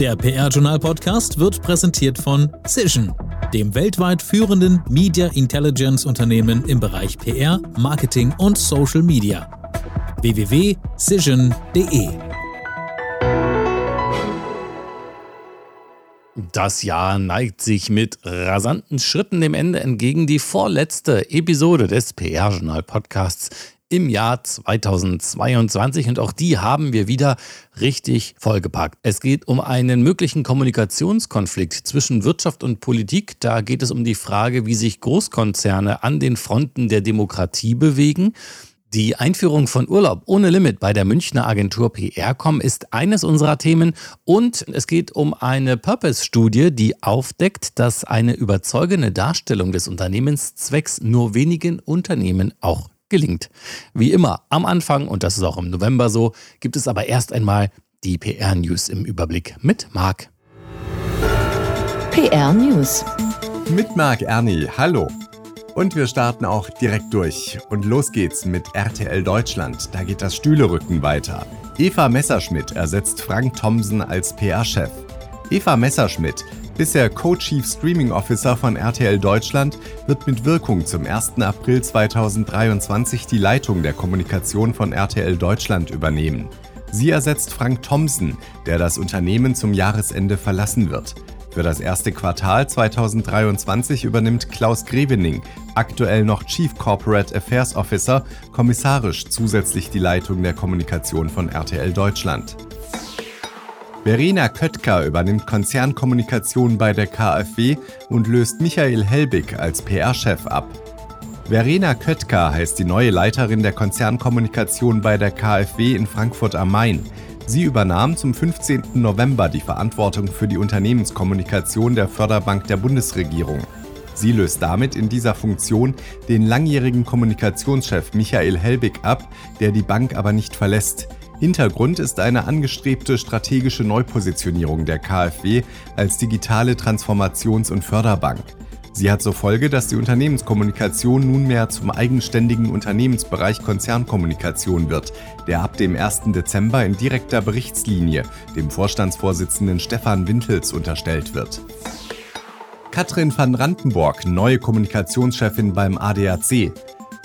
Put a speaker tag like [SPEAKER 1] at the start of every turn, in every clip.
[SPEAKER 1] Der PR-Journal-Podcast wird präsentiert von Cision, dem weltweit führenden Media Intelligence Unternehmen im Bereich PR, Marketing und Social Media. www.cision.de
[SPEAKER 2] Das Jahr neigt sich mit rasanten Schritten dem Ende entgegen. Die vorletzte Episode des PR-Journal-Podcasts im Jahr 2022 und auch die haben wir wieder richtig vollgepackt. Es geht um einen möglichen Kommunikationskonflikt zwischen Wirtschaft und Politik. Da geht es um die Frage, wie sich Großkonzerne an den Fronten der Demokratie bewegen. Die Einführung von Urlaub ohne Limit bei der Münchner Agentur PR.com ist eines unserer Themen und es geht um eine Purpose-Studie, die aufdeckt, dass eine überzeugende Darstellung des Unternehmenszwecks nur wenigen Unternehmen auch gelingt. Wie immer am Anfang, und das ist auch im November so, gibt es aber erst einmal die PR-News im Überblick mit Marc.
[SPEAKER 3] PR-News.
[SPEAKER 4] Mit Marc Erni, hallo. Und wir starten auch direkt durch. Und los geht's mit RTL Deutschland. Da geht das Stühlerücken weiter. Eva Messerschmidt ersetzt Frank Thomsen als PR-Chef. Eva Messerschmidt, bisher Co-Chief Streaming Officer von RTL Deutschland, wird mit Wirkung zum 1. April 2023 die Leitung der Kommunikation von RTL Deutschland übernehmen. Sie ersetzt Frank Thomsen, der das Unternehmen zum Jahresende verlassen wird. Für das erste Quartal 2023 übernimmt Klaus Grevening, aktuell noch Chief Corporate Affairs Officer, kommissarisch zusätzlich die Leitung der Kommunikation von RTL Deutschland. Verena Köttker übernimmt Konzernkommunikation bei der KfW und löst Michael Helbig als PR-Chef ab. Verena Köttker heißt die neue Leiterin der Konzernkommunikation bei der KfW in Frankfurt am Main. Sie übernahm zum 15. November die Verantwortung für die Unternehmenskommunikation der Förderbank der Bundesregierung. Sie löst damit in dieser Funktion den langjährigen Kommunikationschef Michael Helbig ab, der die Bank aber nicht verlässt. Hintergrund ist eine angestrebte strategische Neupositionierung der KfW als digitale Transformations- und Förderbank. Sie hat zur Folge, dass die Unternehmenskommunikation nunmehr zum eigenständigen Unternehmensbereich Konzernkommunikation wird, der ab dem 1. Dezember in direkter Berichtslinie dem Vorstandsvorsitzenden Stefan Wintels unterstellt wird. Katrin van Randenborg, neue Kommunikationschefin beim ADAC.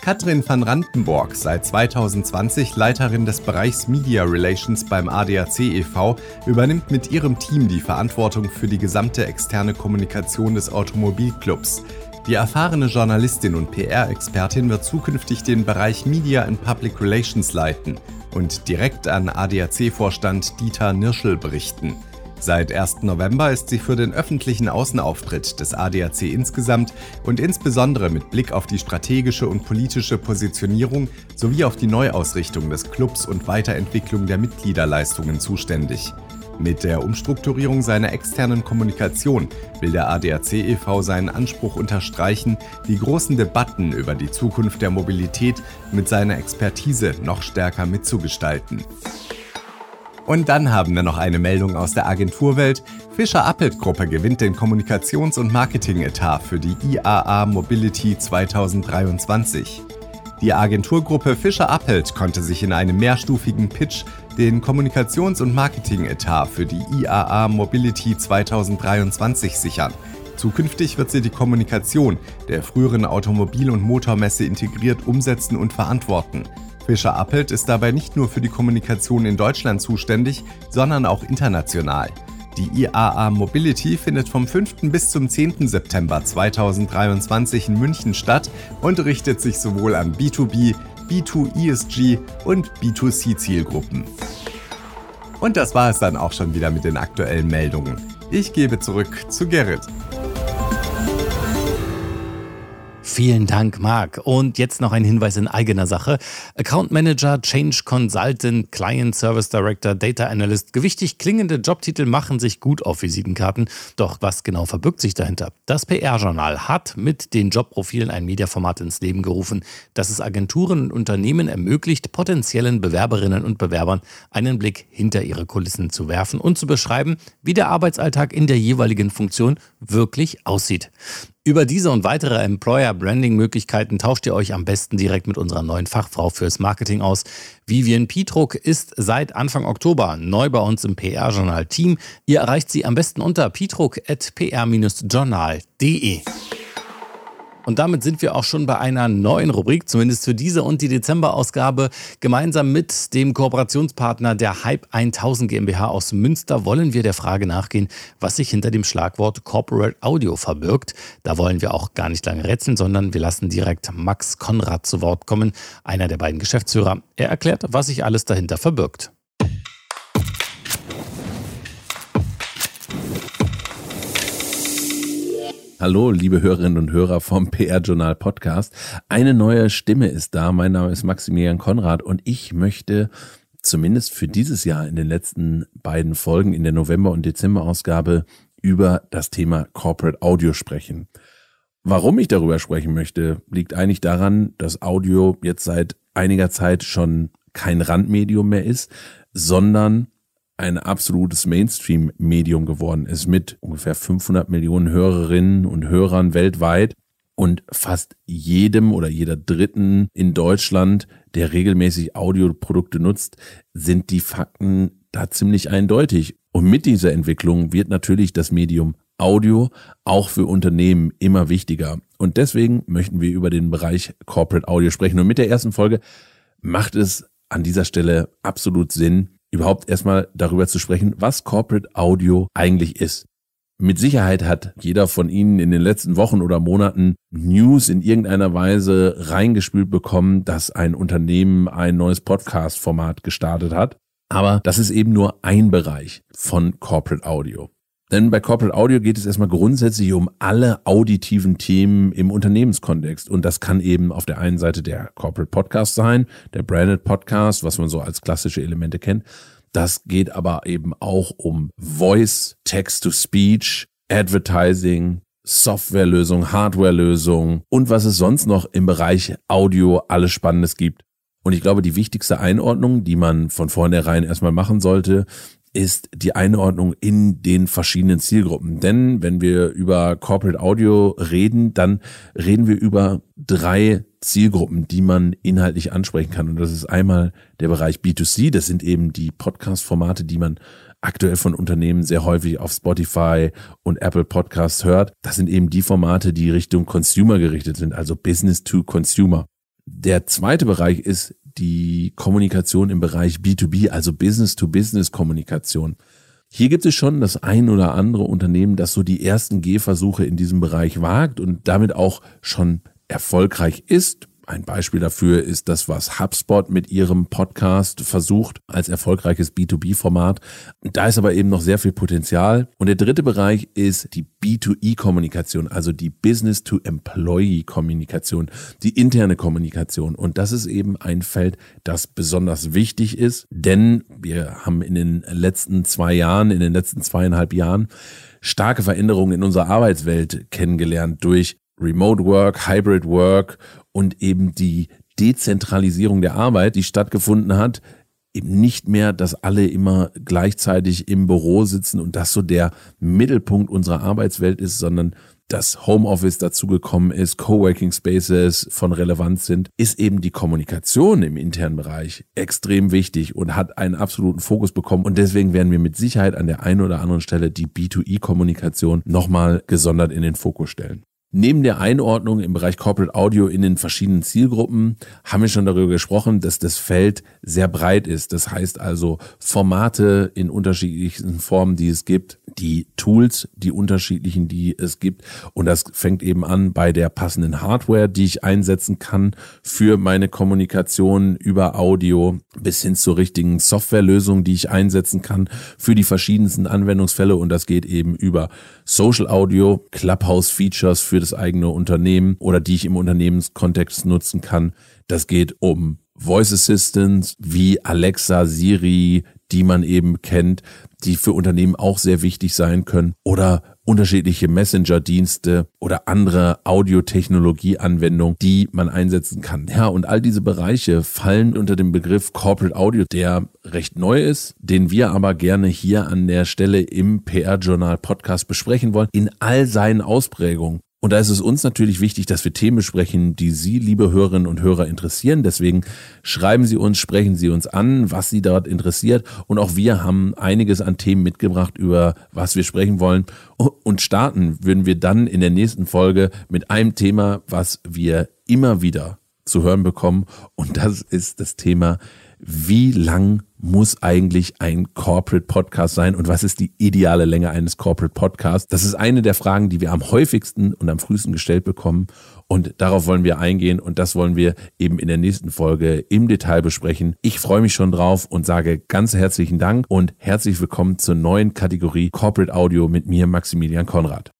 [SPEAKER 4] Katrin van Randenborg, seit 2020 Leiterin des Bereichs Media Relations beim ADAC e.V., übernimmt mit ihrem Team die Verantwortung für die gesamte externe Kommunikation des Automobilclubs. Die erfahrene Journalistin und PR-Expertin wird zukünftig den Bereich Media and Public Relations leiten und direkt an ADAC-Vorstand Dieter Nirschel berichten. Seit 1. November ist sie für den öffentlichen Außenauftritt des ADAC insgesamt und insbesondere mit Blick auf die strategische und politische Positionierung sowie auf die Neuausrichtung des Clubs und Weiterentwicklung der Mitgliederleistungen zuständig. Mit der Umstrukturierung seiner externen Kommunikation will der ADAC e.V. seinen Anspruch unterstreichen, die großen Debatten über die Zukunft der Mobilität mit seiner Expertise noch stärker mitzugestalten. Und dann haben wir noch eine Meldung aus der Agenturwelt. Fischer Appelt Gruppe gewinnt den Kommunikations- und Marketing-Etat für die IAA Mobility 2023. Die Agenturgruppe Fischer Appelt konnte sich in einem mehrstufigen Pitch den Kommunikations- und Marketing-Etat für die IAA Mobility 2023 sichern. Zukünftig wird sie die Kommunikation der früheren Automobil- und Motormesse integriert umsetzen und verantworten. Fischer Appelt ist dabei nicht nur für die Kommunikation in Deutschland zuständig, sondern auch international. Die IAA Mobility findet vom 5. bis zum 10. September 2023 in München statt und richtet sich sowohl an B2B, B2ESG und B2C-Zielgruppen. Und das war es dann auch schon wieder mit den aktuellen Meldungen. Ich gebe zurück zu Gerrit.
[SPEAKER 2] Vielen Dank, Marc. Und jetzt noch ein Hinweis in eigener Sache. Account Manager, Change Consultant, Client Service Director, Data Analyst. Gewichtig klingende Jobtitel machen sich gut auf Visitenkarten. Doch was genau verbirgt sich dahinter? Das PR-Journal hat mit den Jobprofilen ein Mediaformat ins Leben gerufen, das es Agenturen und Unternehmen ermöglicht, potenziellen Bewerberinnen und Bewerbern einen Blick hinter ihre Kulissen zu werfen und zu beschreiben, wie der Arbeitsalltag in der jeweiligen Funktion wirklich aussieht. Über diese und weitere Employer-Branding-Möglichkeiten tauscht ihr euch am besten direkt mit unserer neuen Fachfrau fürs Marketing aus. Vivian Pietruck ist seit Anfang Oktober neu bei uns im PR-Journal-Team. Ihr erreicht sie am besten unter pietruck.pr-journal.de. Und damit sind wir auch schon bei einer neuen Rubrik, zumindest für diese und die Dezemberausgabe. Gemeinsam mit dem Kooperationspartner der Hype 1000 GmbH aus Münster wollen wir der Frage nachgehen, was sich hinter dem Schlagwort Corporate Audio verbirgt. Da wollen wir auch gar nicht lange rätseln, sondern wir lassen direkt Max Konrad zu Wort kommen, einer der beiden Geschäftsführer. Er erklärt, was sich alles dahinter verbirgt.
[SPEAKER 3] Hallo, liebe Hörerinnen und Hörer vom PR-Journal Podcast. Eine neue Stimme ist da. Mein Name ist Maximilian Konrad und ich möchte zumindest für dieses Jahr in den letzten beiden Folgen in der November- und Dezember-Ausgabe über das Thema Corporate Audio sprechen. Warum ich darüber sprechen möchte, liegt eigentlich daran, dass Audio jetzt seit einiger Zeit schon kein Randmedium mehr ist, sondern ein absolutes Mainstream-Medium geworden ist mit ungefähr 500 Millionen Hörerinnen und Hörern weltweit und fast jedem oder jeder Dritten in Deutschland, der regelmäßig Audioprodukte nutzt, sind die Fakten da ziemlich eindeutig. Und mit dieser Entwicklung wird natürlich das Medium Audio auch für Unternehmen immer wichtiger. Und deswegen möchten wir über den Bereich Corporate Audio sprechen. Und mit der ersten Folge macht es an dieser Stelle absolut Sinn, überhaupt erstmal darüber zu sprechen, was Corporate Audio eigentlich ist. Mit Sicherheit hat jeder von Ihnen in den letzten Wochen oder Monaten News in irgendeiner Weise reingespült bekommen, dass ein Unternehmen ein neues Podcast-Format gestartet hat. Aber das ist eben nur ein Bereich von Corporate Audio. Denn bei Corporate Audio geht es erstmal grundsätzlich um alle auditiven Themen im Unternehmenskontext. Und das kann eben auf der einen Seite der Corporate Podcast sein, der Branded Podcast, was man so als klassische Elemente kennt. Das geht aber eben auch um Voice, Text-to-Speech, Advertising, Softwarelösung, Hardwarelösung und was es sonst noch im Bereich Audio alles Spannendes gibt. Und ich glaube, die wichtigste Einordnung, die man von vornherein erstmal machen sollte, ist die Einordnung in den verschiedenen Zielgruppen. Denn wenn wir über Corporate Audio reden, dann reden wir über drei Zielgruppen, die man inhaltlich ansprechen kann. Und das ist einmal der Bereich B2C. Das sind eben die Podcast-Formate, die man aktuell von Unternehmen sehr häufig auf Spotify und Apple Podcasts hört. Das sind eben die Formate, die Richtung Consumer gerichtet sind, also Business to Consumer. Der zweite Bereich ist die Kommunikation im Bereich B2B, also Business-to-Business-Kommunikation. Hier gibt es schon das ein oder andere Unternehmen, das so die ersten Gehversuche in diesem Bereich wagt und damit auch schon erfolgreich ist. Ein Beispiel dafür ist das, was HubSpot mit ihrem Podcast versucht als erfolgreiches B2B-Format. Da ist aber eben noch sehr viel Potenzial. Und der dritte Bereich ist die B2E-Kommunikation, also die Business-to-Employee-Kommunikation, die interne Kommunikation. Und das ist eben ein Feld, das besonders wichtig ist, denn wir haben in den letzten zwei Jahren, in den letzten zweieinhalb Jahren starke Veränderungen in unserer Arbeitswelt kennengelernt durch Remote Work, Hybrid Work und eben die Dezentralisierung der Arbeit, die stattgefunden hat, eben nicht mehr, dass alle immer gleichzeitig im Büro sitzen und das so der Mittelpunkt unserer Arbeitswelt ist, sondern dass Homeoffice dazugekommen ist, Coworking Spaces von Relevanz sind, ist eben die Kommunikation im internen Bereich extrem wichtig und hat einen absoluten Fokus bekommen. Und deswegen werden wir mit Sicherheit an der einen oder anderen Stelle die B2E-Kommunikation nochmal gesondert in den Fokus stellen. Neben der Einordnung im Bereich Corporate Audio in den verschiedenen Zielgruppen haben wir schon darüber gesprochen, dass das Feld sehr breit ist. Das heißt also Formate in unterschiedlichen Formen, die es gibt, die Tools, die unterschiedlichen, die es gibt. Und das fängt eben an bei der passenden Hardware, die ich einsetzen kann für meine Kommunikation über Audio bis hin zur richtigen Softwarelösung, die ich einsetzen kann für die verschiedensten Anwendungsfälle. Und das geht eben über Social Audio, Clubhouse Features für das eigene Unternehmen oder die ich im Unternehmenskontext nutzen kann. Das geht um Voice Assistants wie Alexa, Siri, die man eben kennt, die für Unternehmen auch sehr wichtig sein können oder unterschiedliche Messenger-Dienste oder andere Audiotechnologie-Anwendungen, die man einsetzen kann. Ja, und all diese Bereiche fallen unter dem Begriff Corporate Audio, der recht neu ist, den wir aber gerne hier an der Stelle im PR-Journal Podcast besprechen wollen, in all seinen Ausprägungen. Und da ist es uns natürlich wichtig, dass wir Themen besprechen, die Sie, liebe Hörerinnen und Hörer, interessieren. Deswegen schreiben Sie uns, sprechen Sie uns an, was Sie dort interessiert. Und auch wir haben einiges an Themen mitgebracht, über was wir sprechen wollen. Und starten würden wir dann in der nächsten Folge mit einem Thema, was wir immer wieder zu hören bekommen. Und das ist das Thema wie lang muss eigentlich ein Corporate Podcast sein und was ist die ideale Länge eines Corporate Podcasts? Das ist eine der Fragen, die wir am häufigsten und am frühesten gestellt bekommen und darauf wollen wir eingehen und das wollen wir eben in der nächsten Folge im Detail besprechen. Ich freue mich schon drauf und sage ganz herzlichen Dank und herzlich willkommen zur neuen Kategorie Corporate Audio mit mir, Maximilian Konrad.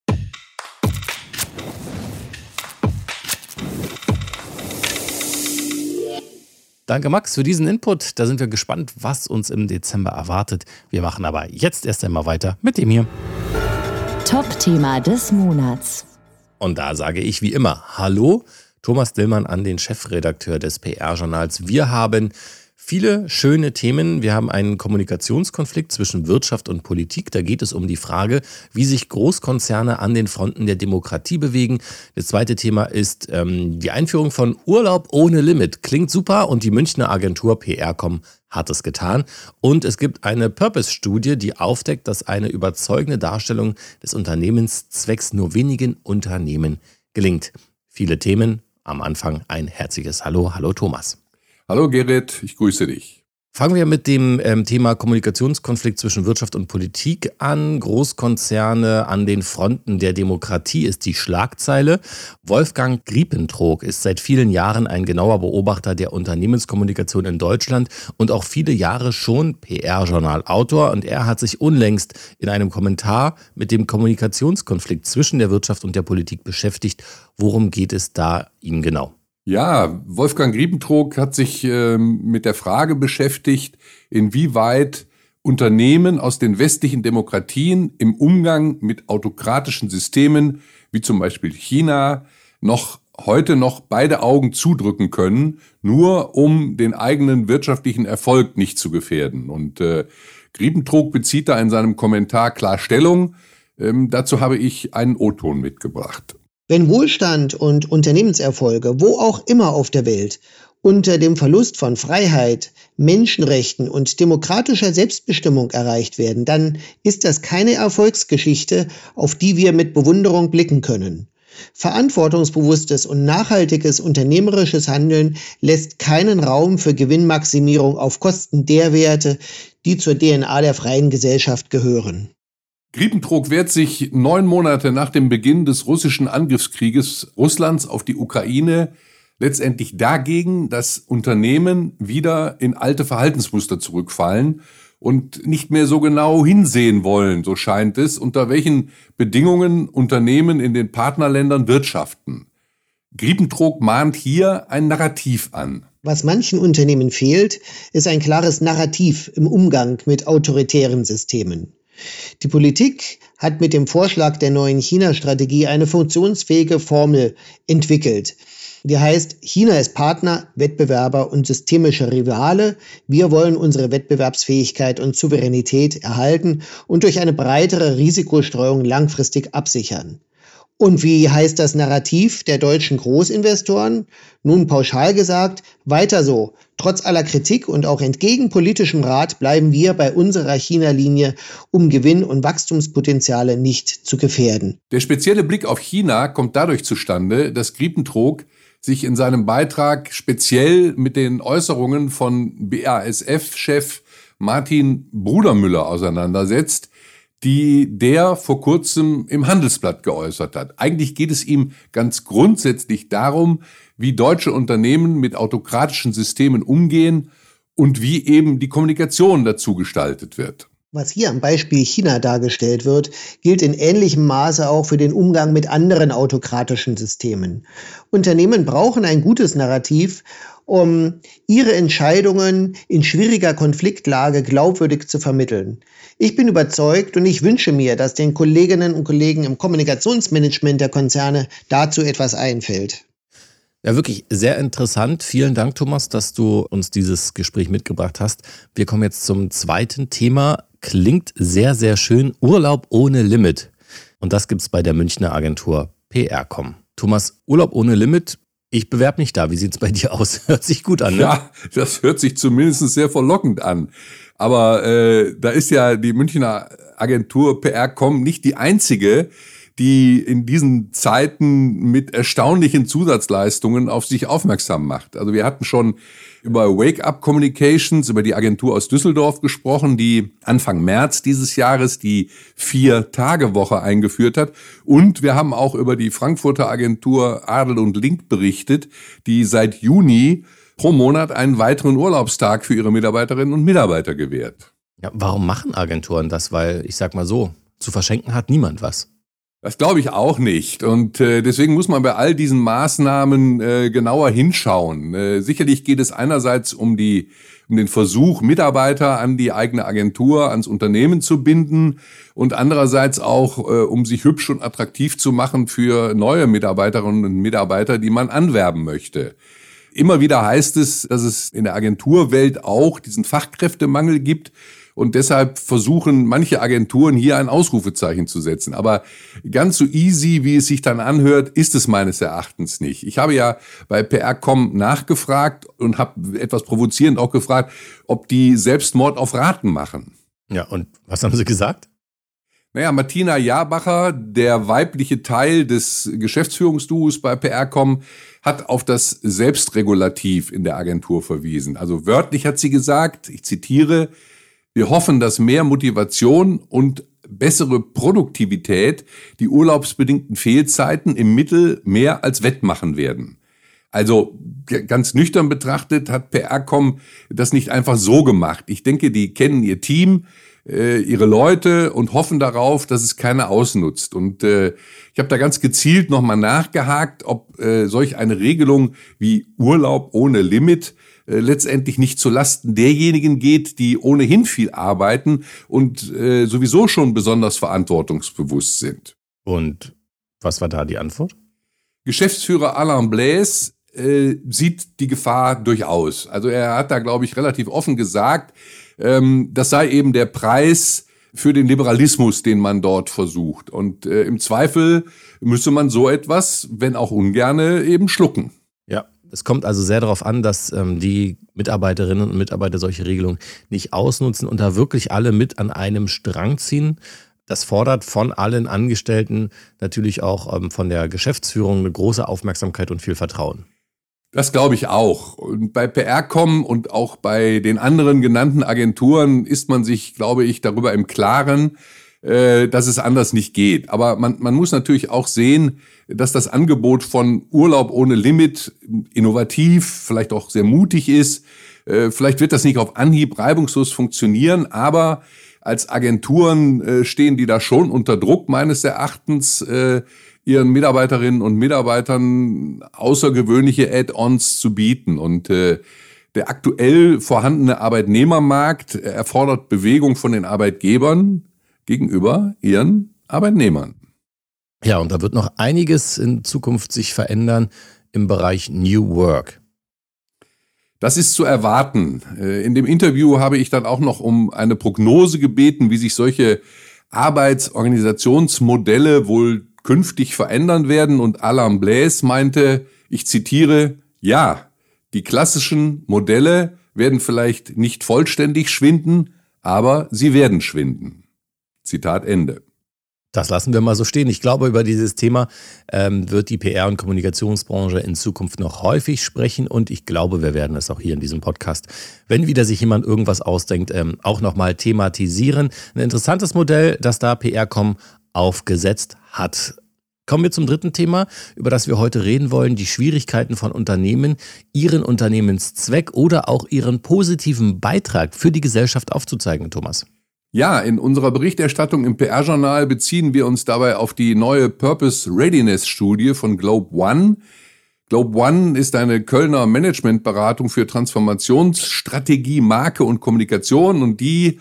[SPEAKER 2] Danke, Max, für diesen Input. Da sind wir gespannt, was uns im Dezember erwartet. Wir machen aber jetzt erst einmal weiter mit dem hier.
[SPEAKER 5] Top-Thema des Monats.
[SPEAKER 2] Und da sage ich wie immer Hallo, Thomas Dillmann an den Chefredakteur des PR-Journals. Wir haben Viele schöne Themen. Wir haben einen Kommunikationskonflikt zwischen Wirtschaft und Politik. Da geht es um die Frage, wie sich Großkonzerne an den Fronten der Demokratie bewegen. Das zweite Thema ist ähm, die Einführung von Urlaub ohne Limit. Klingt super und die Münchner Agentur PR.com hat es getan. Und es gibt eine Purpose-Studie, die aufdeckt, dass eine überzeugende Darstellung des Unternehmenszwecks nur wenigen Unternehmen gelingt. Viele Themen. Am Anfang ein herzliches Hallo. Hallo Thomas.
[SPEAKER 6] Hallo Gerrit, ich grüße dich.
[SPEAKER 2] Fangen wir mit dem ähm, Thema Kommunikationskonflikt zwischen Wirtschaft und Politik an. Großkonzerne an den Fronten der Demokratie ist die Schlagzeile. Wolfgang Griepentrog ist seit vielen Jahren ein genauer Beobachter der Unternehmenskommunikation in Deutschland und auch viele Jahre schon PR-Journal-Autor. Und er hat sich unlängst in einem Kommentar mit dem Kommunikationskonflikt zwischen der Wirtschaft und der Politik beschäftigt. Worum geht es da ihm genau?
[SPEAKER 6] Ja, Wolfgang Griebentrog hat sich äh, mit der Frage beschäftigt, inwieweit Unternehmen aus den westlichen Demokratien im Umgang mit autokratischen Systemen, wie zum Beispiel China, noch heute noch beide Augen zudrücken können, nur um den eigenen wirtschaftlichen Erfolg nicht zu gefährden. Und äh, Griebentrog bezieht da in seinem Kommentar klar Stellung. Ähm, dazu habe ich einen O-Ton mitgebracht.
[SPEAKER 7] Wenn Wohlstand und Unternehmenserfolge, wo auch immer auf der Welt, unter dem Verlust von Freiheit, Menschenrechten und demokratischer Selbstbestimmung erreicht werden, dann ist das keine Erfolgsgeschichte, auf die wir mit Bewunderung blicken können. Verantwortungsbewusstes und nachhaltiges unternehmerisches Handeln lässt keinen Raum für Gewinnmaximierung auf Kosten der Werte, die zur DNA der freien Gesellschaft gehören.
[SPEAKER 6] Griepentrog wehrt sich neun Monate nach dem Beginn des russischen Angriffskrieges Russlands auf die Ukraine letztendlich dagegen, dass Unternehmen wieder in alte Verhaltensmuster zurückfallen und nicht mehr so genau hinsehen wollen, so scheint es, unter welchen Bedingungen Unternehmen in den Partnerländern wirtschaften. Griepentrog mahnt hier ein Narrativ an.
[SPEAKER 7] Was manchen Unternehmen fehlt, ist ein klares Narrativ im Umgang mit autoritären Systemen. Die Politik hat mit dem Vorschlag der neuen China-Strategie eine funktionsfähige Formel entwickelt. Die heißt, China ist Partner, Wettbewerber und systemischer Rivale. Wir wollen unsere Wettbewerbsfähigkeit und Souveränität erhalten und durch eine breitere Risikostreuung langfristig absichern. Und wie heißt das Narrativ der deutschen Großinvestoren? Nun pauschal gesagt, weiter so. Trotz aller Kritik und auch entgegen politischem Rat bleiben wir bei unserer China-Linie, um Gewinn- und Wachstumspotenziale nicht zu gefährden.
[SPEAKER 6] Der spezielle Blick auf China kommt dadurch zustande, dass Griepentrog sich in seinem Beitrag speziell mit den Äußerungen von BASF-Chef Martin Brudermüller auseinandersetzt, die der vor kurzem im Handelsblatt geäußert hat. Eigentlich geht es ihm ganz grundsätzlich darum, wie deutsche Unternehmen mit autokratischen Systemen umgehen und wie eben die Kommunikation dazu gestaltet wird.
[SPEAKER 7] Was hier am Beispiel China dargestellt wird, gilt in ähnlichem Maße auch für den Umgang mit anderen autokratischen Systemen. Unternehmen brauchen ein gutes Narrativ, um ihre Entscheidungen in schwieriger Konfliktlage glaubwürdig zu vermitteln. Ich bin überzeugt und ich wünsche mir, dass den Kolleginnen und Kollegen im Kommunikationsmanagement der Konzerne dazu etwas einfällt.
[SPEAKER 2] Ja, wirklich sehr interessant. Vielen Dank, Thomas, dass du uns dieses Gespräch mitgebracht hast. Wir kommen jetzt zum zweiten Thema. Klingt sehr, sehr schön. Urlaub ohne Limit. Und das gibt es bei der Münchner Agentur PR.com. Thomas, Urlaub ohne Limit. Ich bewerbe mich da. Wie sieht's bei dir aus? Hört sich gut an, ne?
[SPEAKER 6] Ja, das hört sich zumindest sehr verlockend an. Aber äh, da ist ja die Münchner Agentur PR.com nicht die einzige, die in diesen Zeiten mit erstaunlichen Zusatzleistungen auf sich aufmerksam macht. Also wir hatten schon über Wake Up Communications, über die Agentur aus Düsseldorf gesprochen, die Anfang März dieses Jahres die Vier-Tage-Woche eingeführt hat. Und wir haben auch über die Frankfurter Agentur Adel und Link berichtet, die seit Juni pro Monat einen weiteren Urlaubstag für ihre Mitarbeiterinnen und Mitarbeiter gewährt.
[SPEAKER 2] Ja, warum machen Agenturen das? Weil ich sag mal so, zu verschenken hat niemand was.
[SPEAKER 6] Das glaube ich auch nicht. Und äh, deswegen muss man bei all diesen Maßnahmen äh, genauer hinschauen. Äh, sicherlich geht es einerseits um die um den Versuch, Mitarbeiter an die eigene Agentur, ans Unternehmen zu binden und andererseits auch, äh, um sich hübsch und attraktiv zu machen für neue Mitarbeiterinnen und Mitarbeiter, die man anwerben möchte. Immer wieder heißt es, dass es in der Agenturwelt auch diesen Fachkräftemangel gibt. Und deshalb versuchen manche Agenturen hier ein Ausrufezeichen zu setzen. Aber ganz so easy, wie es sich dann anhört, ist es meines Erachtens nicht. Ich habe ja bei PR.com nachgefragt und habe etwas provozierend auch gefragt, ob die Selbstmord auf Raten machen.
[SPEAKER 2] Ja, und was haben sie gesagt?
[SPEAKER 6] Naja, Martina Jahrbacher, der weibliche Teil des Geschäftsführungsduos bei PR.com, hat auf das Selbstregulativ in der Agentur verwiesen. Also wörtlich hat sie gesagt, ich zitiere, wir hoffen, dass mehr Motivation und bessere Produktivität die urlaubsbedingten Fehlzeiten im Mittel mehr als wettmachen werden. Also ganz nüchtern betrachtet hat PR.com das nicht einfach so gemacht. Ich denke, die kennen ihr Team, äh, ihre Leute und hoffen darauf, dass es keiner ausnutzt. Und äh, ich habe da ganz gezielt nochmal nachgehakt, ob äh, solch eine Regelung wie Urlaub ohne Limit äh, letztendlich nicht zu Lasten derjenigen geht, die ohnehin viel arbeiten und äh, sowieso schon besonders verantwortungsbewusst sind.
[SPEAKER 2] Und was war da die Antwort?
[SPEAKER 6] Geschäftsführer Alain Blaise äh, sieht die Gefahr durchaus. Also er hat da, glaube ich, relativ offen gesagt, ähm, das sei eben der Preis für den Liberalismus, den man dort versucht. Und äh, im Zweifel müsse man so etwas, wenn auch ungerne, eben schlucken.
[SPEAKER 2] Es kommt also sehr darauf an, dass ähm, die Mitarbeiterinnen und Mitarbeiter solche Regelungen nicht ausnutzen und da wirklich alle mit an einem Strang ziehen. Das fordert von allen Angestellten natürlich auch ähm, von der Geschäftsführung eine große Aufmerksamkeit und viel Vertrauen.
[SPEAKER 6] Das glaube ich auch. Und bei PR.com und auch bei den anderen genannten Agenturen ist man sich, glaube ich, darüber im Klaren, äh, dass es anders nicht geht. Aber man, man muss natürlich auch sehen, dass das Angebot von Urlaub ohne Limit innovativ, vielleicht auch sehr mutig ist. Äh, vielleicht wird das nicht auf Anhieb reibungslos funktionieren, aber als Agenturen äh, stehen die da schon unter Druck meines Erachtens ihren Mitarbeiterinnen und Mitarbeitern außergewöhnliche Add-ons zu bieten. Und äh, der aktuell vorhandene Arbeitnehmermarkt erfordert Bewegung von den Arbeitgebern gegenüber ihren Arbeitnehmern.
[SPEAKER 2] Ja, und da wird noch einiges in Zukunft sich verändern im Bereich New Work.
[SPEAKER 6] Das ist zu erwarten. Äh, in dem Interview habe ich dann auch noch um eine Prognose gebeten, wie sich solche Arbeitsorganisationsmodelle wohl künftig verändern werden und Alain Blaise meinte, ich zitiere, ja, die klassischen Modelle werden vielleicht nicht vollständig schwinden, aber sie werden schwinden. Zitat Ende.
[SPEAKER 2] Das lassen wir mal so stehen. Ich glaube, über dieses Thema ähm, wird die PR- und Kommunikationsbranche in Zukunft noch häufig sprechen und ich glaube, wir werden es auch hier in diesem Podcast, wenn wieder sich jemand irgendwas ausdenkt, ähm, auch nochmal thematisieren. Ein interessantes Modell, das da PR.com aufgesetzt hat. Kommen wir zum dritten Thema, über das wir heute reden wollen, die Schwierigkeiten von Unternehmen, ihren Unternehmenszweck oder auch ihren positiven Beitrag für die Gesellschaft aufzuzeigen, Thomas.
[SPEAKER 6] Ja, in unserer Berichterstattung im PR-Journal beziehen wir uns dabei auf die neue Purpose Readiness Studie von Globe One. Globe One ist eine Kölner Managementberatung für Transformationsstrategie, Marke und Kommunikation und die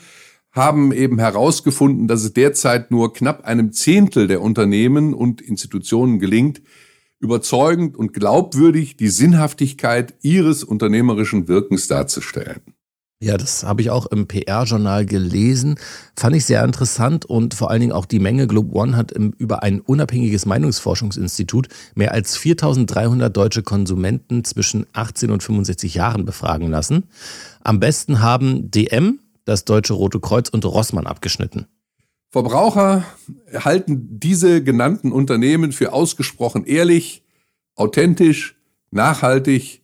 [SPEAKER 6] haben eben herausgefunden, dass es derzeit nur knapp einem Zehntel der Unternehmen und Institutionen gelingt, überzeugend und glaubwürdig die Sinnhaftigkeit ihres unternehmerischen Wirkens darzustellen.
[SPEAKER 2] Ja, das habe ich auch im PR-Journal gelesen. Fand ich sehr interessant und vor allen Dingen auch die Menge Globe One hat über ein unabhängiges Meinungsforschungsinstitut mehr als 4300 deutsche Konsumenten zwischen 18 und 65 Jahren befragen lassen. Am besten haben DM, das Deutsche Rote Kreuz und Rossmann abgeschnitten.
[SPEAKER 8] Verbraucher halten diese genannten Unternehmen für ausgesprochen ehrlich, authentisch, nachhaltig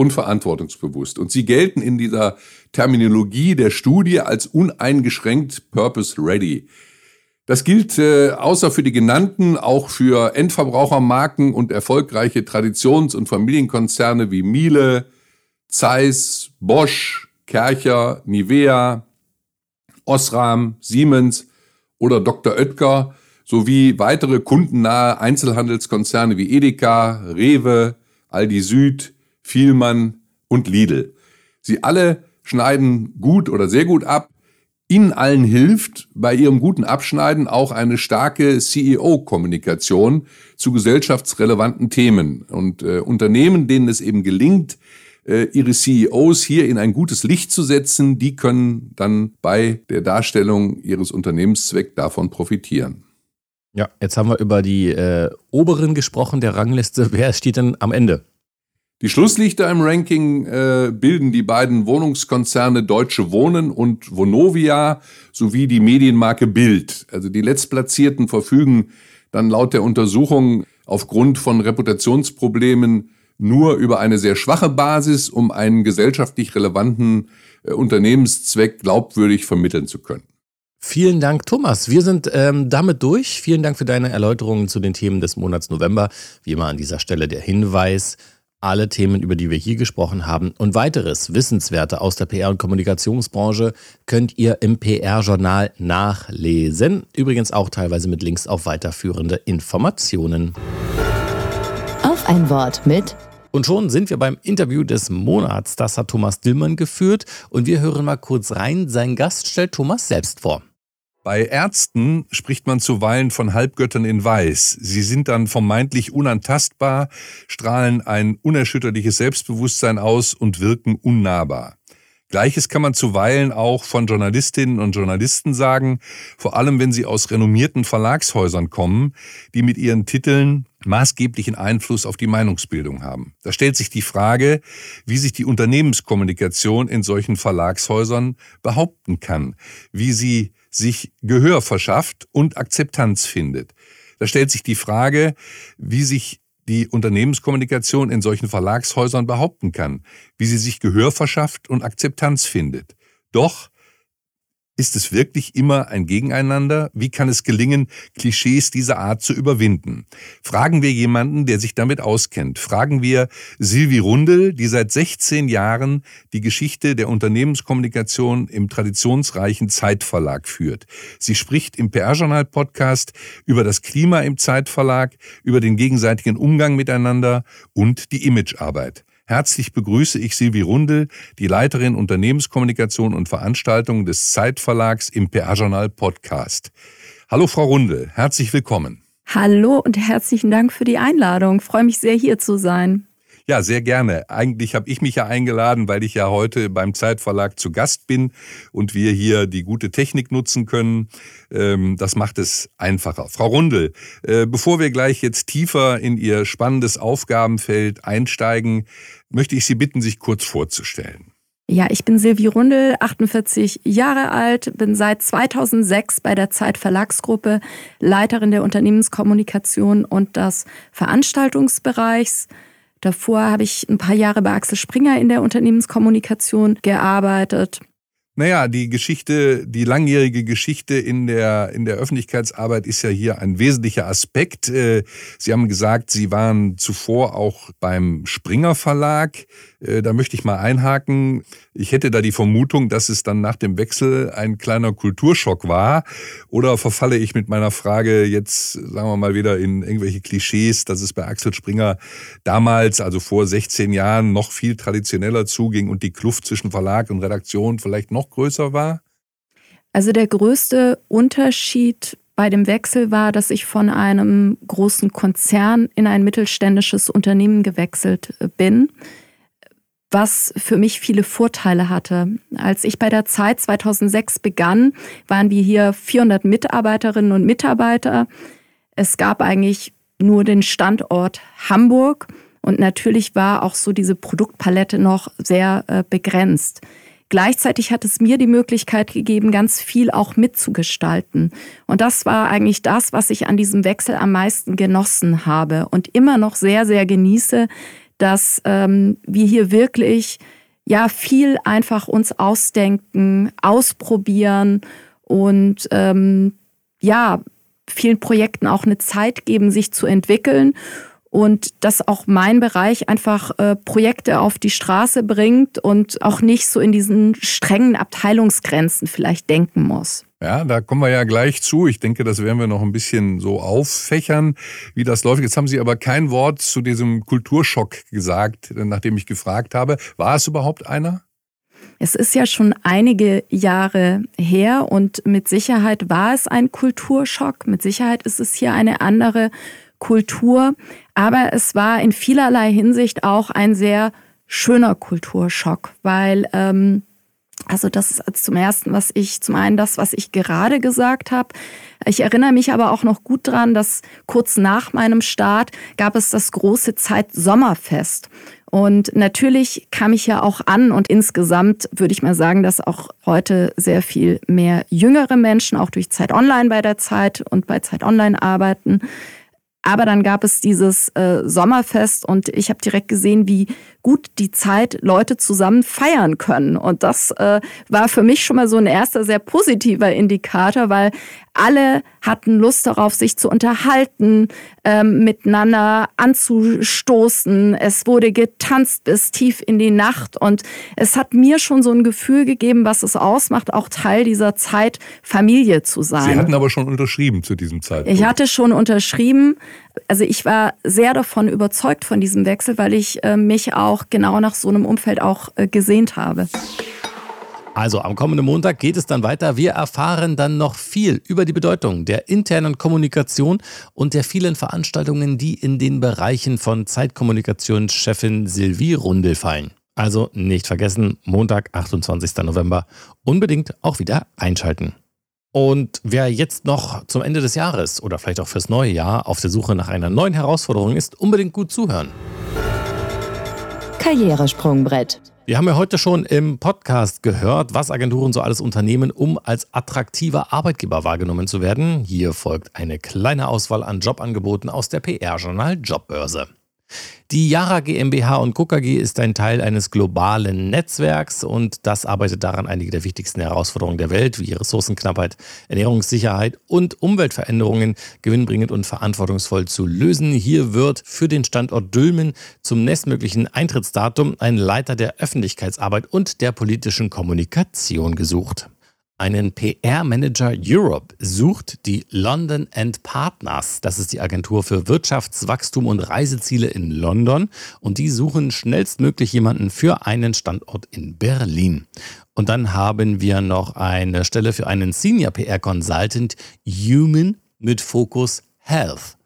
[SPEAKER 8] und verantwortungsbewusst. Und sie gelten in dieser Terminologie der Studie als uneingeschränkt purpose ready. Das gilt äh, außer für die genannten auch für Endverbrauchermarken und erfolgreiche Traditions- und Familienkonzerne wie Miele, Zeiss, Bosch, Kercher, Nivea, Osram, Siemens oder Dr. Oetker sowie weitere kundennahe Einzelhandelskonzerne wie Edeka, Rewe, Aldi Süd, Vielmann und Lidl. Sie alle schneiden gut oder sehr gut ab. Ihnen allen hilft bei ihrem guten Abschneiden auch eine starke CEO-Kommunikation zu gesellschaftsrelevanten Themen. Und äh, Unternehmen, denen es eben gelingt, äh, ihre CEOs hier in ein gutes Licht zu setzen, die können dann bei der Darstellung ihres Unternehmenszwecks davon profitieren.
[SPEAKER 2] Ja, jetzt haben wir über die äh, oberen gesprochen der Rangliste. Wer steht denn am Ende?
[SPEAKER 8] Die Schlusslichter im Ranking äh, bilden die beiden Wohnungskonzerne Deutsche Wohnen und Vonovia sowie die Medienmarke Bild. Also die Letztplatzierten verfügen dann laut der Untersuchung aufgrund von Reputationsproblemen nur über eine sehr schwache Basis, um einen gesellschaftlich relevanten äh, Unternehmenszweck glaubwürdig vermitteln zu können.
[SPEAKER 2] Vielen Dank, Thomas. Wir sind ähm, damit durch. Vielen Dank für deine Erläuterungen zu den Themen des Monats November. Wie immer an dieser Stelle der Hinweis, alle Themen, über die wir hier gesprochen haben und weiteres Wissenswerte aus der PR- und Kommunikationsbranche könnt ihr im PR-Journal nachlesen. Übrigens auch teilweise mit Links auf weiterführende Informationen.
[SPEAKER 5] Auf ein Wort mit
[SPEAKER 2] und schon sind wir beim Interview des Monats. Das hat Thomas Dillmann geführt. Und wir hören mal kurz rein. Sein Gast stellt Thomas selbst vor.
[SPEAKER 6] Bei Ärzten spricht man zuweilen von Halbgöttern in Weiß. Sie sind dann vermeintlich unantastbar, strahlen ein unerschütterliches Selbstbewusstsein aus und wirken unnahbar. Gleiches kann man zuweilen auch von Journalistinnen und Journalisten sagen, vor allem wenn sie aus renommierten Verlagshäusern kommen, die mit ihren Titeln maßgeblichen Einfluss auf die Meinungsbildung haben. Da stellt sich die Frage, wie sich die Unternehmenskommunikation in solchen Verlagshäusern behaupten kann, wie sie sich Gehör verschafft und Akzeptanz findet. Da stellt sich die Frage, wie sich die Unternehmenskommunikation in solchen Verlagshäusern behaupten kann, wie sie sich Gehör verschafft und Akzeptanz findet. Doch ist es wirklich immer ein Gegeneinander? Wie kann es gelingen, Klischees dieser Art zu überwinden? Fragen wir jemanden, der sich damit auskennt. Fragen wir Silvi Rundel, die seit 16 Jahren die Geschichte der Unternehmenskommunikation im traditionsreichen Zeitverlag führt. Sie spricht im PR-Journal-Podcast über das Klima im Zeitverlag, über den gegenseitigen Umgang miteinander und die Imagearbeit. Herzlich begrüße ich Silvi Rundel, die Leiterin Unternehmenskommunikation und Veranstaltungen des Zeitverlags im PR-Journal Podcast. Hallo Frau Rundel, herzlich willkommen.
[SPEAKER 9] Hallo und herzlichen Dank für die Einladung. Ich freue mich sehr, hier zu sein.
[SPEAKER 6] Ja, sehr gerne. Eigentlich habe ich mich ja eingeladen, weil ich ja heute beim Zeitverlag zu Gast bin und wir hier die gute Technik nutzen können. Ähm, das macht es einfacher. Frau Rundel, äh, bevor wir gleich jetzt tiefer in Ihr spannendes Aufgabenfeld einsteigen, möchte ich Sie bitten, sich kurz vorzustellen.
[SPEAKER 9] Ja, ich bin Silvi Rundel, 48 Jahre alt, bin seit 2006 bei der Zeit Verlagsgruppe Leiterin der Unternehmenskommunikation und des Veranstaltungsbereichs. Davor habe ich ein paar Jahre bei Axel Springer in der Unternehmenskommunikation gearbeitet.
[SPEAKER 6] Naja, die Geschichte, die langjährige Geschichte in der, in der Öffentlichkeitsarbeit ist ja hier ein wesentlicher Aspekt. Äh, Sie haben gesagt, Sie waren zuvor auch beim Springer Verlag. Äh, da möchte ich mal einhaken. Ich hätte da die Vermutung, dass es dann nach dem Wechsel ein kleiner Kulturschock war. Oder verfalle ich mit meiner Frage jetzt, sagen wir mal, wieder in irgendwelche Klischees, dass es bei Axel Springer damals, also vor 16 Jahren, noch viel traditioneller zuging und die Kluft zwischen Verlag und Redaktion vielleicht noch größer war?
[SPEAKER 9] Also der größte Unterschied bei dem Wechsel war, dass ich von einem großen Konzern in ein mittelständisches Unternehmen gewechselt bin was für mich viele Vorteile hatte. Als ich bei der Zeit 2006 begann, waren wir hier 400 Mitarbeiterinnen und Mitarbeiter. Es gab eigentlich nur den Standort Hamburg und natürlich war auch so diese Produktpalette noch sehr äh, begrenzt. Gleichzeitig hat es mir die Möglichkeit gegeben, ganz viel auch mitzugestalten. Und das war eigentlich das, was ich an diesem Wechsel am meisten genossen habe und immer noch sehr, sehr genieße, dass ähm, wir hier wirklich ja viel einfach uns ausdenken, ausprobieren und ähm, ja vielen Projekten auch eine Zeit geben, sich zu entwickeln und dass auch mein Bereich einfach äh, Projekte auf die Straße bringt und auch nicht so in diesen strengen Abteilungsgrenzen vielleicht denken muss.
[SPEAKER 10] Ja, da kommen wir ja gleich zu. Ich denke, das werden wir noch ein bisschen so auffächern, wie das läuft. Jetzt haben Sie aber kein Wort zu diesem Kulturschock gesagt, nachdem ich gefragt habe. War es überhaupt einer?
[SPEAKER 9] Es ist ja schon einige Jahre her und mit Sicherheit war es ein Kulturschock. Mit Sicherheit ist es hier eine andere Kultur. Aber es war in vielerlei Hinsicht auch ein sehr schöner Kulturschock, weil ähm, also das ist zum ersten, was ich, zum einen das, was ich gerade gesagt habe. Ich erinnere mich aber auch noch gut dran, dass kurz nach meinem Start gab es das große Zeit-Sommerfest. Und natürlich kam ich ja auch an und insgesamt würde ich mal sagen, dass auch heute sehr viel mehr jüngere Menschen auch durch Zeit Online bei der Zeit und bei Zeit Online arbeiten. Aber dann gab es dieses äh, Sommerfest und ich habe direkt gesehen, wie gut die Zeit Leute zusammen feiern können. Und das äh, war für mich schon mal so ein erster sehr positiver Indikator, weil alle hatten Lust darauf, sich zu unterhalten, ähm, miteinander anzustoßen. Es wurde getanzt bis tief in die Nacht und es hat mir schon so ein Gefühl gegeben, was es ausmacht, auch Teil dieser Zeit Familie zu sein.
[SPEAKER 10] Sie hatten aber schon unterschrieben zu diesem Zeitpunkt.
[SPEAKER 9] Ich hatte schon unterschrieben. Also ich war sehr davon überzeugt von diesem Wechsel, weil ich äh, mich auch genau nach so einem Umfeld auch äh, gesehnt habe.
[SPEAKER 2] Also am kommenden Montag geht es dann weiter. Wir erfahren dann noch viel über die Bedeutung der internen Kommunikation und der vielen Veranstaltungen, die in den Bereichen von Zeitkommunikationschefin Sylvie Rundel fallen. Also nicht vergessen, Montag, 28. November, unbedingt auch wieder einschalten. Und wer jetzt noch zum Ende des Jahres oder vielleicht auch fürs neue Jahr auf der Suche nach einer neuen Herausforderung ist, unbedingt gut zuhören.
[SPEAKER 5] Karrieresprungbrett.
[SPEAKER 2] Wir haben ja heute schon im Podcast gehört, was Agenturen so alles unternehmen, um als attraktiver Arbeitgeber wahrgenommen zu werden. Hier folgt eine kleine Auswahl an Jobangeboten aus der PR-Journal Jobbörse. Die Yara GmbH und KKG ist ein Teil eines globalen Netzwerks und das arbeitet daran, einige der wichtigsten Herausforderungen der Welt wie Ressourcenknappheit, Ernährungssicherheit und Umweltveränderungen gewinnbringend und verantwortungsvoll zu lösen. Hier wird für den Standort Dülmen zum nächstmöglichen Eintrittsdatum ein Leiter der Öffentlichkeitsarbeit und der politischen Kommunikation gesucht. Einen PR-Manager Europe sucht die London and Partners. Das ist die Agentur für Wirtschaftswachstum und Reiseziele in London. Und die suchen schnellstmöglich jemanden für einen Standort in Berlin. Und dann haben wir noch eine Stelle für einen Senior PR Consultant Human mit Fokus Health.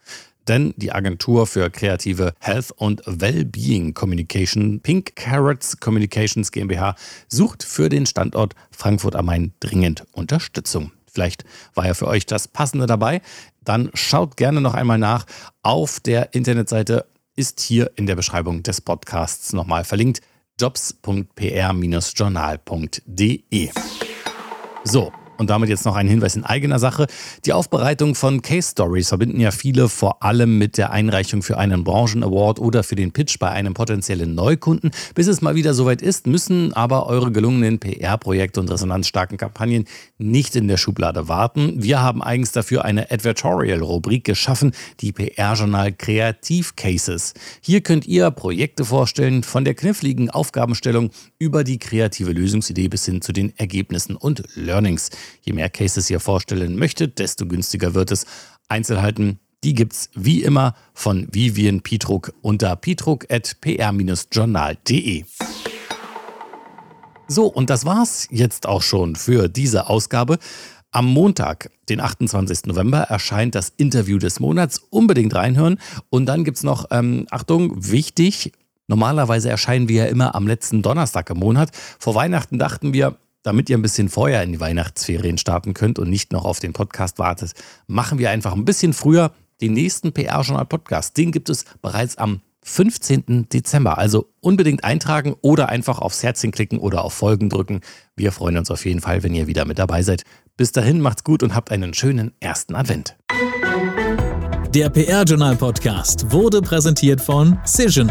[SPEAKER 2] Denn die Agentur für kreative Health und Wellbeing Communication, Pink Carrots Communications GmbH, sucht für den Standort Frankfurt am Main dringend Unterstützung. Vielleicht war ja für euch das Passende dabei. Dann schaut gerne noch einmal nach. Auf der Internetseite ist hier in der Beschreibung des Podcasts nochmal verlinkt jobs.pr-journal.de. So, und damit jetzt noch ein Hinweis in eigener Sache. Die Aufbereitung von Case Stories verbinden ja viele vor allem mit der Einreichung für einen Branchen-Award oder für den Pitch bei einem potenziellen Neukunden. Bis es mal wieder soweit ist, müssen aber eure gelungenen PR-Projekte und resonanzstarken Kampagnen nicht in der Schublade warten. Wir haben eigens dafür eine Advertorial-Rubrik geschaffen, die PR-Journal Kreativ Cases. Hier könnt ihr Projekte vorstellen, von der kniffligen Aufgabenstellung über die kreative Lösungsidee bis hin zu den Ergebnissen und Learnings. Je mehr Cases ihr vorstellen möchtet, desto günstiger wird es. Einzelheiten, die gibt's wie immer von Vivian Pietruck unter pietruck.pr-journal.de. So, und das war's jetzt auch schon für diese Ausgabe. Am Montag, den 28. November, erscheint das Interview des Monats. Unbedingt reinhören. Und dann gibt's noch, ähm, Achtung, wichtig, Normalerweise erscheinen wir ja immer am letzten Donnerstag im Monat. Vor Weihnachten dachten wir, damit ihr ein bisschen vorher in die Weihnachtsferien starten könnt und nicht noch auf den Podcast wartet, machen wir einfach ein bisschen früher den nächsten PR-Journal-Podcast. Den gibt es bereits am 15. Dezember. Also unbedingt eintragen oder einfach aufs Herzchen klicken oder auf Folgen drücken. Wir freuen uns auf jeden Fall, wenn ihr wieder mit dabei seid. Bis dahin macht's gut und habt einen schönen ersten Advent.
[SPEAKER 1] Der PR-Journal-Podcast wurde präsentiert von Cision